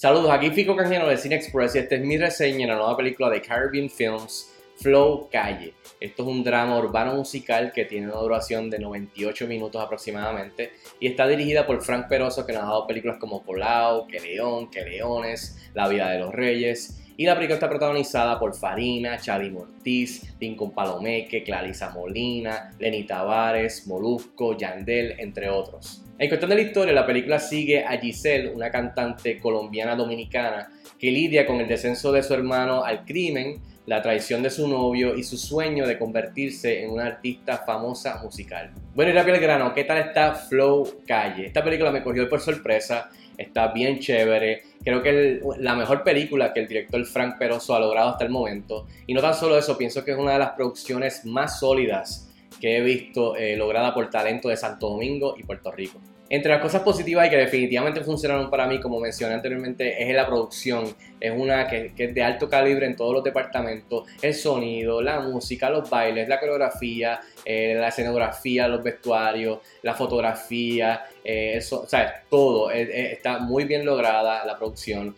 Saludos, aquí Fico Canjeno de Cine Express y esta es mi reseña de la nueva película de Caribbean Films, Flow Calle. Esto es un drama urbano musical que tiene una duración de 98 minutos aproximadamente y está dirigida por Frank Peroso que nos ha dado películas como Colau, Que León, Que Leones, La Vida de los Reyes y la película está protagonizada por Farina, Charlie Mortiz, Lincoln Palomeque, Clarisa Molina, Lenny Tavares, Molusco, Yandel, entre otros. De la historia, la película sigue a Giselle, una cantante colombiana dominicana que lidia con el descenso de su hermano al crimen, la traición de su novio y su sueño de convertirse en una artista famosa musical. Bueno, y rápido el grano, ¿qué tal está Flow Calle? Esta película me cogió por sorpresa está bien chévere. Creo que es la mejor película que el director Frank Peroso ha logrado hasta el momento. Y no tan solo eso, pienso que es una de las producciones más sólidas que he visto eh, lograda por talento de Santo Domingo y Puerto Rico. Entre las cosas positivas y que definitivamente funcionaron para mí, como mencioné anteriormente, es la producción. Es una que, es de alto calibre en todos los departamentos. El sonido, la música, los bailes, la coreografía, eh, la escenografía, los vestuarios, la fotografía, eh, o sea, todo. Eh, está muy bien lograda la producción,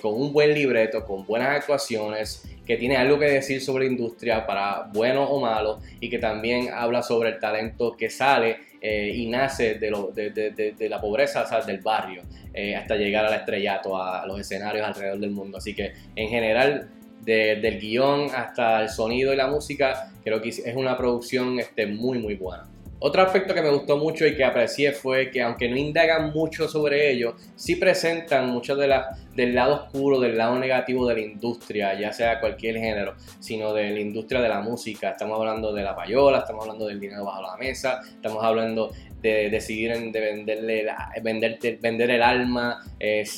con un buen libreto, con buenas actuaciones que tiene algo que decir sobre la industria para bueno o malo y que también habla sobre el talento que sale eh, y nace de, la pobreza, o del barrio, eh, hasta llegar al estrellato, a los escenarios alrededor del mundo. Así que en general, del guion hasta el sonido y la música, creo que es una producción este, muy, muy buena. Otro aspecto que me gustó mucho y que aprecié fue que aunque no indagan mucho sobre ello, sí presentan mucho de la, del lado oscuro, del lado negativo de la industria, ya sea cualquier género, sino de la industria de la música. Estamos hablando de la payola, estamos hablando del dinero bajo la mesa, estamos hablando de decidir de venderle vender, el alma,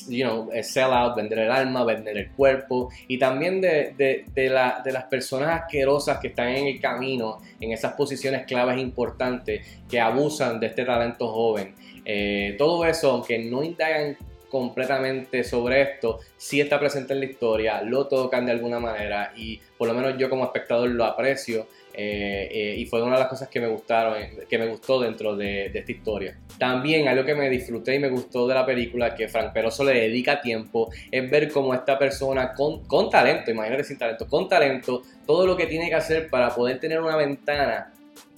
you know, sell out, vender el alma, vender el cuerpo y también de, de, de las personas asquerosas que están en el camino, en esas posiciones claves importantes que abusan de este talento joven. Eh, todo eso, aunque no indagan completamente sobre esto, sí está presente en la historia, lo tocan de alguna manera y por lo menos yo como espectador lo aprecio eh, eh, y fue una de las cosas que me gustaron, que me gustó dentro de, esta historia. También algo que me disfruté y me gustó de la película, que Frank Peroso le dedica tiempo, es ver cómo esta persona con, con talento, imagínate sin talento, con talento, todo lo que tiene que hacer para poder tener una ventana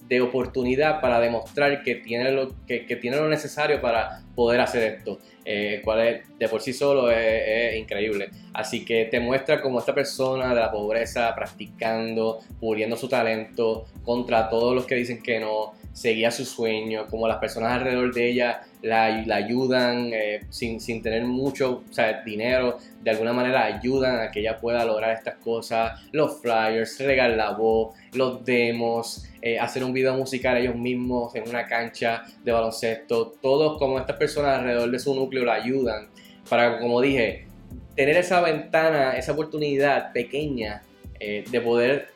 de oportunidad para demostrar que tiene lo, que, tiene lo necesario para poder hacer esto, eh, cual es, de por sí solo es, increíble. Así que te muestra como esta persona de la pobreza practicando, puliendo su talento contra todos los que dicen que no, seguía su sueño, como las personas alrededor de ella la, ayudan eh, sin, sin, tener mucho dinero, de alguna manera ayudan a que ella pueda lograr estas cosas, los flyers, regar la voz, los demos, eh, hacer un video musical ellos mismos en una cancha de baloncesto, todos como estas personas alrededor de su núcleo la ayudan para, como dije, tener esa ventana, esa oportunidad pequeña eh, de poder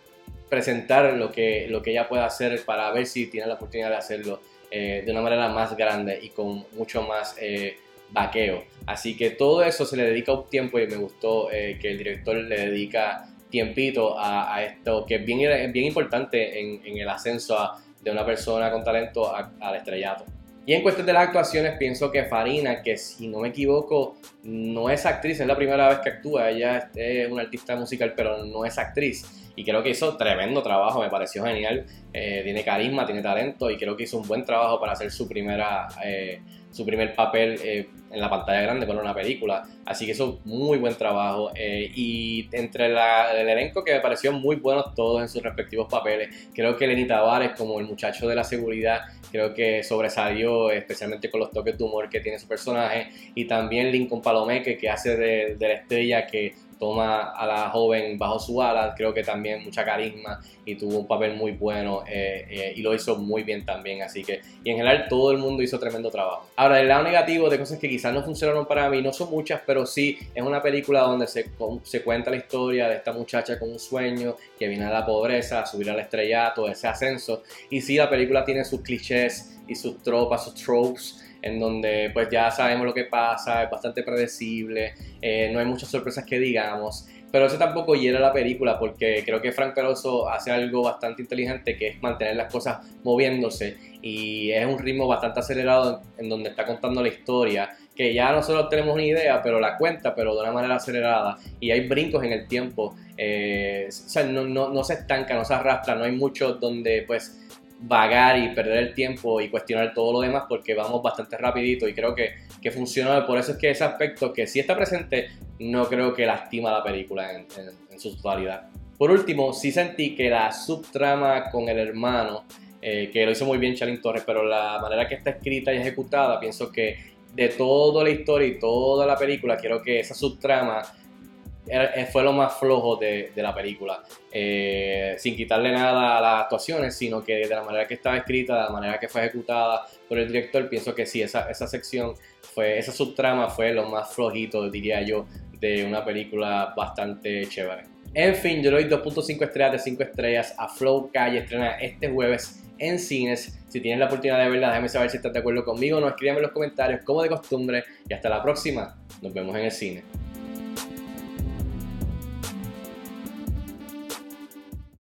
presentar lo que, lo que ella pueda hacer para ver si tiene la oportunidad de hacerlo eh, de una manera más grande y con mucho más eh, vaqueo. Así que todo eso se le dedica un tiempo y me gustó eh, que el director le dedica tiempito a, esto, que es bien, bien importante en, en el ascenso de una persona con talento al estrellato. Y en cuestión de las actuaciones, pienso que Farina, que si no me equivoco, no es actriz, es la primera vez que actúa, ella es una artista musical, pero no es actriz. Y creo que hizo tremendo trabajo, me pareció genial. Eh, tiene carisma, tiene talento y creo que hizo un buen trabajo para hacer su primera eh, su primer papel eh, en la pantalla grande con una película. Así que eso muy buen trabajo. Eh, y entre el elenco que me pareció muy buenos todos en sus respectivos papeles. Creo que Lenny Tavares, como el muchacho de la seguridad, creo que sobresalió, especialmente con los toques de humor que tiene su personaje. Y también Lincoln Palomeque, que hace de la estrella que toma a la joven bajo su ala, creo que también mucha carisma y tuvo un papel muy bueno eh, eh, y lo hizo muy bien también, así que, y en general todo el mundo hizo tremendo trabajo. Ahora, el lado negativo de cosas que quizás no funcionaron para mí, no son muchas, pero sí es una película donde se, se cuenta la historia de esta muchacha con un sueño que viene a la pobreza, a subir al estrellato, ese ascenso, y sí, la película tiene sus clichés y sus tropas, sus tropes, en donde pues ya sabemos lo que pasa, es bastante predecible, eh, no hay muchas sorpresas que digamos, pero eso tampoco hiera la película porque creo que Frank Peroso hace algo bastante inteligente que es mantener las cosas moviéndose y es un ritmo bastante acelerado en donde está contando la historia que ya nosotros tenemos una idea, pero la cuenta, pero de una manera acelerada, y hay brincos en el tiempo, eh, o sea, no, no, no, se estanca, no se arrastra, no hay mucho donde pues vagar y perder el tiempo y cuestionar todo lo demás porque vamos bastante rapidito y creo que, que funciona, por eso es que ese aspecto que sí está presente, no creo que lastima la película en, su totalidad. Por último, sí sentí que la subtrama con el hermano, eh, que lo hizo muy bien Charlene Torres, pero la manera que está escrita y ejecutada, pienso que de toda la historia y toda la película, quiero que esa subtrama fue lo más flojo de, la película. Eh, sin quitarle nada a las actuaciones, sino que de la manera que estaba escrita, de la manera que fue ejecutada por el director, pienso que sí, esa, esa sección, fue, esa subtrama fue lo más flojito, diría yo, de una película bastante chévere. En fin, yo le doy 2.5 estrellas de 5 estrellas a Flow Calle, estrena este jueves en cines. Si tienes la oportunidad de verla, déjame saber si estás de acuerdo conmigo. No escríbeme en los comentarios como de costumbre. Y hasta la próxima. Nos vemos en el cine.